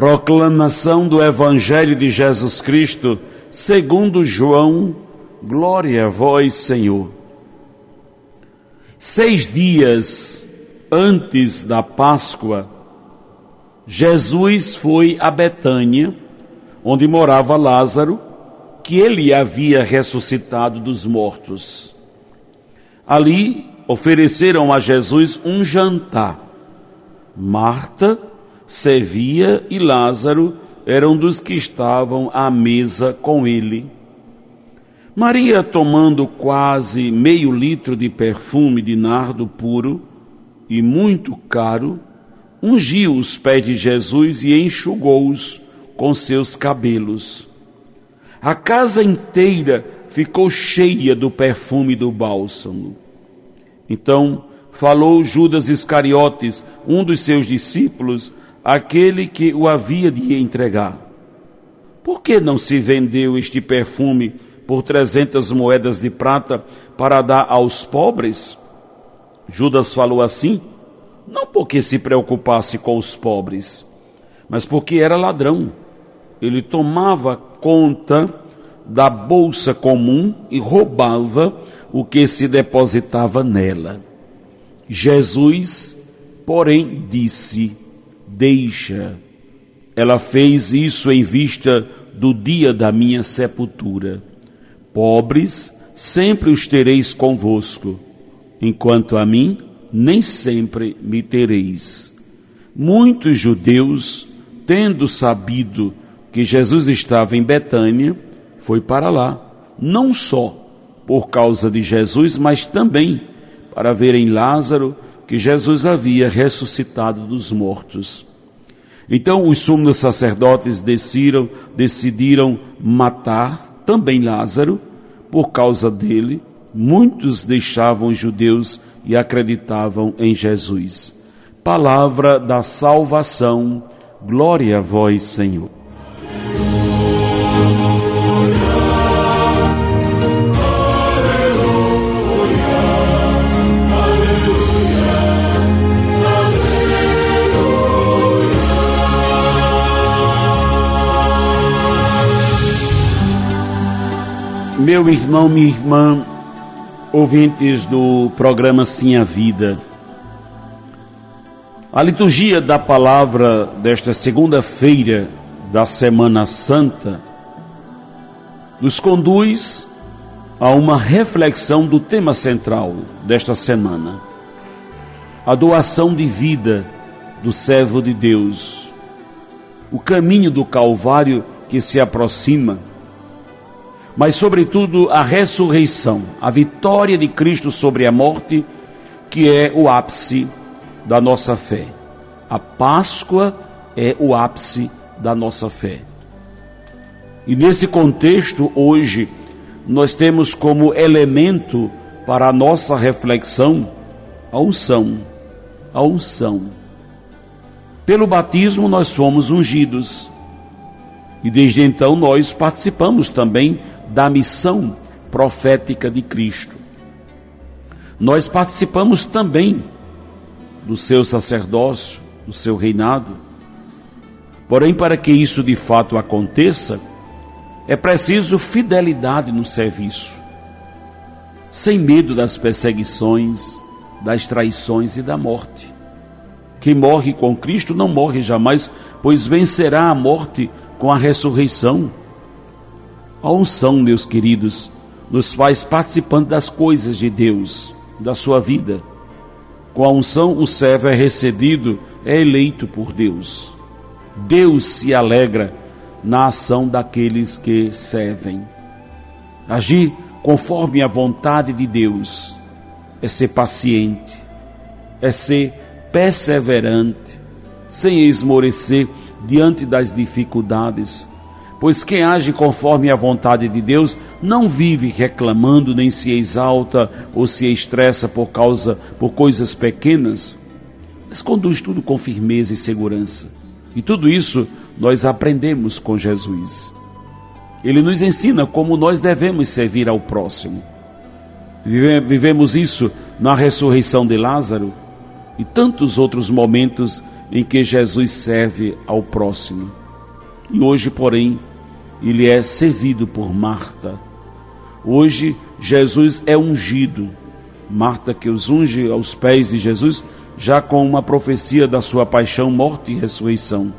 Proclamação do Evangelho de Jesus Cristo, segundo João, glória a vós, Senhor. Seis dias antes da Páscoa, Jesus foi a Betânia, onde morava Lázaro, que ele havia ressuscitado dos mortos. Ali ofereceram a Jesus um jantar. Marta servia e Lázaro eram dos que estavam à mesa com ele. Maria, tomando quase meio litro de perfume de nardo puro e muito caro, ungiu os pés de Jesus e enxugou-os com seus cabelos. A casa inteira ficou cheia do perfume do bálsamo. Então falou Judas Iscariotes, um dos seus discípulos, aquele que o havia de entregar. Por que não se vendeu este perfume por trezentas moedas de prata para dar aos pobres? Judas falou assim, não porque se preocupasse com os pobres, mas porque era ladrão. Ele tomava conta da bolsa comum e roubava o que se depositava nela. Jesus, porém, disse: Deixa. Ela fez isso em vista do dia da minha sepultura. Pobres, sempre os tereis convosco, enquanto a mim, nem sempre me tereis. Muitos judeus, tendo sabido que Jesus estava em Betânia, foi para lá, não só por causa de Jesus, mas também para ver em Lázaro que Jesus havia ressuscitado dos mortos. Então os sumos sacerdotes decidiram, matar também Lázaro, por causa dele, muitos deixavam os judeus e acreditavam em Jesus. Palavra da salvação, glória a vós, Senhor. Meu irmão, minha irmã, ouvintes do programa Sim a Vida. A liturgia da palavra desta segunda-feira da Semana Santa nos conduz a uma reflexão do tema central desta semana: a doação de vida do servo de Deus, o caminho do Calvário que se aproxima mas, sobretudo, a ressurreição, a vitória de Cristo sobre a morte, que é o ápice da nossa fé. A Páscoa é o ápice da nossa fé. E nesse contexto, hoje, nós temos como elemento para a nossa reflexão a unção. A unção. Pelo batismo, nós fomos ungidos. E desde então nós participamos também da missão profética de Cristo. Nós participamos também do seu sacerdócio, do seu reinado. Porém, para que isso de fato aconteça, é preciso fidelidade no serviço, sem medo das perseguições, das traições e da morte. Quem morre com Cristo não morre jamais, pois vencerá a morte com a ressurreição. A unção, meus queridos, nos faz participando das coisas de Deus, da sua vida. Com a unção, o servo é recebido, é eleito por Deus. Deus se alegra na ação daqueles que servem. Agir conforme a vontade de Deus é ser paciente, é ser perseverante, sem esmorecer diante das dificuldades, Pois quem age conforme a vontade de Deus não vive reclamando, nem se exalta ou se estressa por causa por coisas pequenas, mas conduz tudo com firmeza e segurança. E tudo isso nós aprendemos com Jesus. Ele nos ensina como nós devemos servir ao próximo. Vivemos isso na ressurreição de Lázaro e tantos outros momentos em que Jesus serve ao próximo. E hoje, porém, ele é servido por Marta. Hoje, Jesus é ungido. Marta, que os unge aos pés de Jesus, já com uma profecia da sua paixão, morte e ressurreição.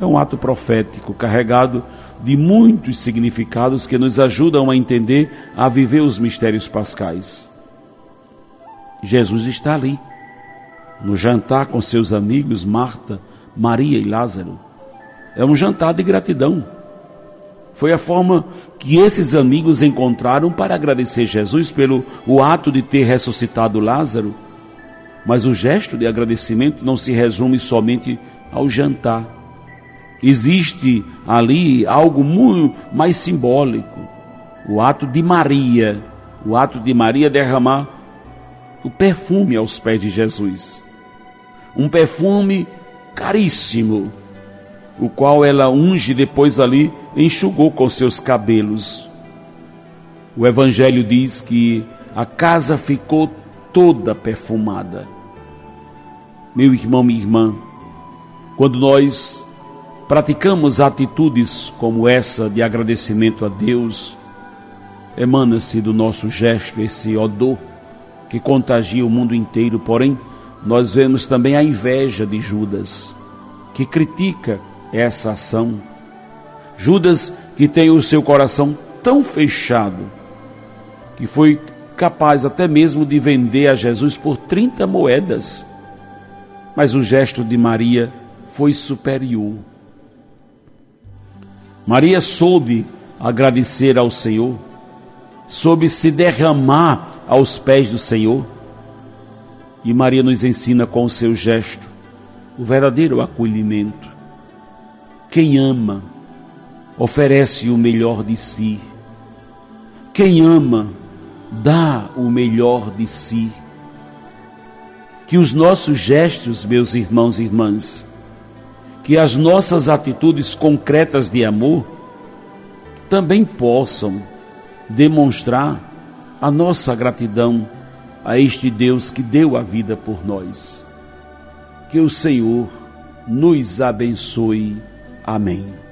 É um ato profético carregado de muitos significados que nos ajudam a entender, a viver os mistérios pascais. Jesus está ali, no jantar com seus amigos Marta, Maria e Lázaro. É um jantar de gratidão. Foi a forma que esses amigos encontraram para agradecer Jesus pelo o ato de ter ressuscitado Lázaro. Mas o gesto de agradecimento não se resume somente ao jantar. Existe ali algo muito mais simbólico. O ato de Maria, o ato de Maria derramar o perfume aos pés de Jesus. Um perfume caríssimo, o qual ela unge depois ali enxugou com seus cabelos. O Evangelho diz que a casa ficou toda perfumada. Meu irmão, minha irmã, quando nós praticamos atitudes como essa de agradecimento a Deus, emana-se do nosso gesto esse odor que contagia o mundo inteiro. Porém, nós vemos também a inveja de Judas, que critica essa ação. Judas, que tem o seu coração tão fechado, que foi capaz até mesmo de vender a Jesus por 30 moedas. Mas o gesto de Maria foi superior. Maria soube agradecer ao Senhor, soube se derramar aos pés do Senhor. E Maria nos ensina com o seu gesto o verdadeiro acolhimento. Quem ama, oferece o melhor de si. Quem ama, dá o melhor de si. Que os nossos gestos, meus irmãos e irmãs, que as nossas atitudes concretas de amor também possam demonstrar a nossa gratidão a este Deus que deu a vida por nós. Que o Senhor nos abençoe. Amém.